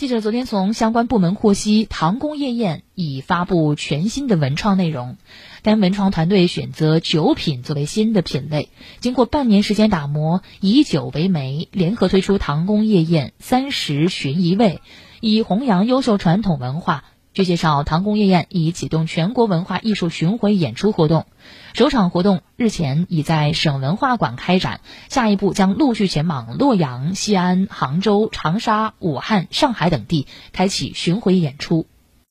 记者昨天从相关部门获悉，唐宫夜宴已发布全新的文创内容。该文创团队选择酒品作为新的品类，经过半年时间打磨，以酒为媒，联合推出唐宫夜宴三十寻一味，以弘扬优秀传统文化。据介绍，唐宫夜宴已启动全国文化艺术巡回演出活动，首场活动日前已在省文化馆开展，下一步将陆续前往洛阳、西安、杭州、长沙、武汉、上海等地，开启巡回演出。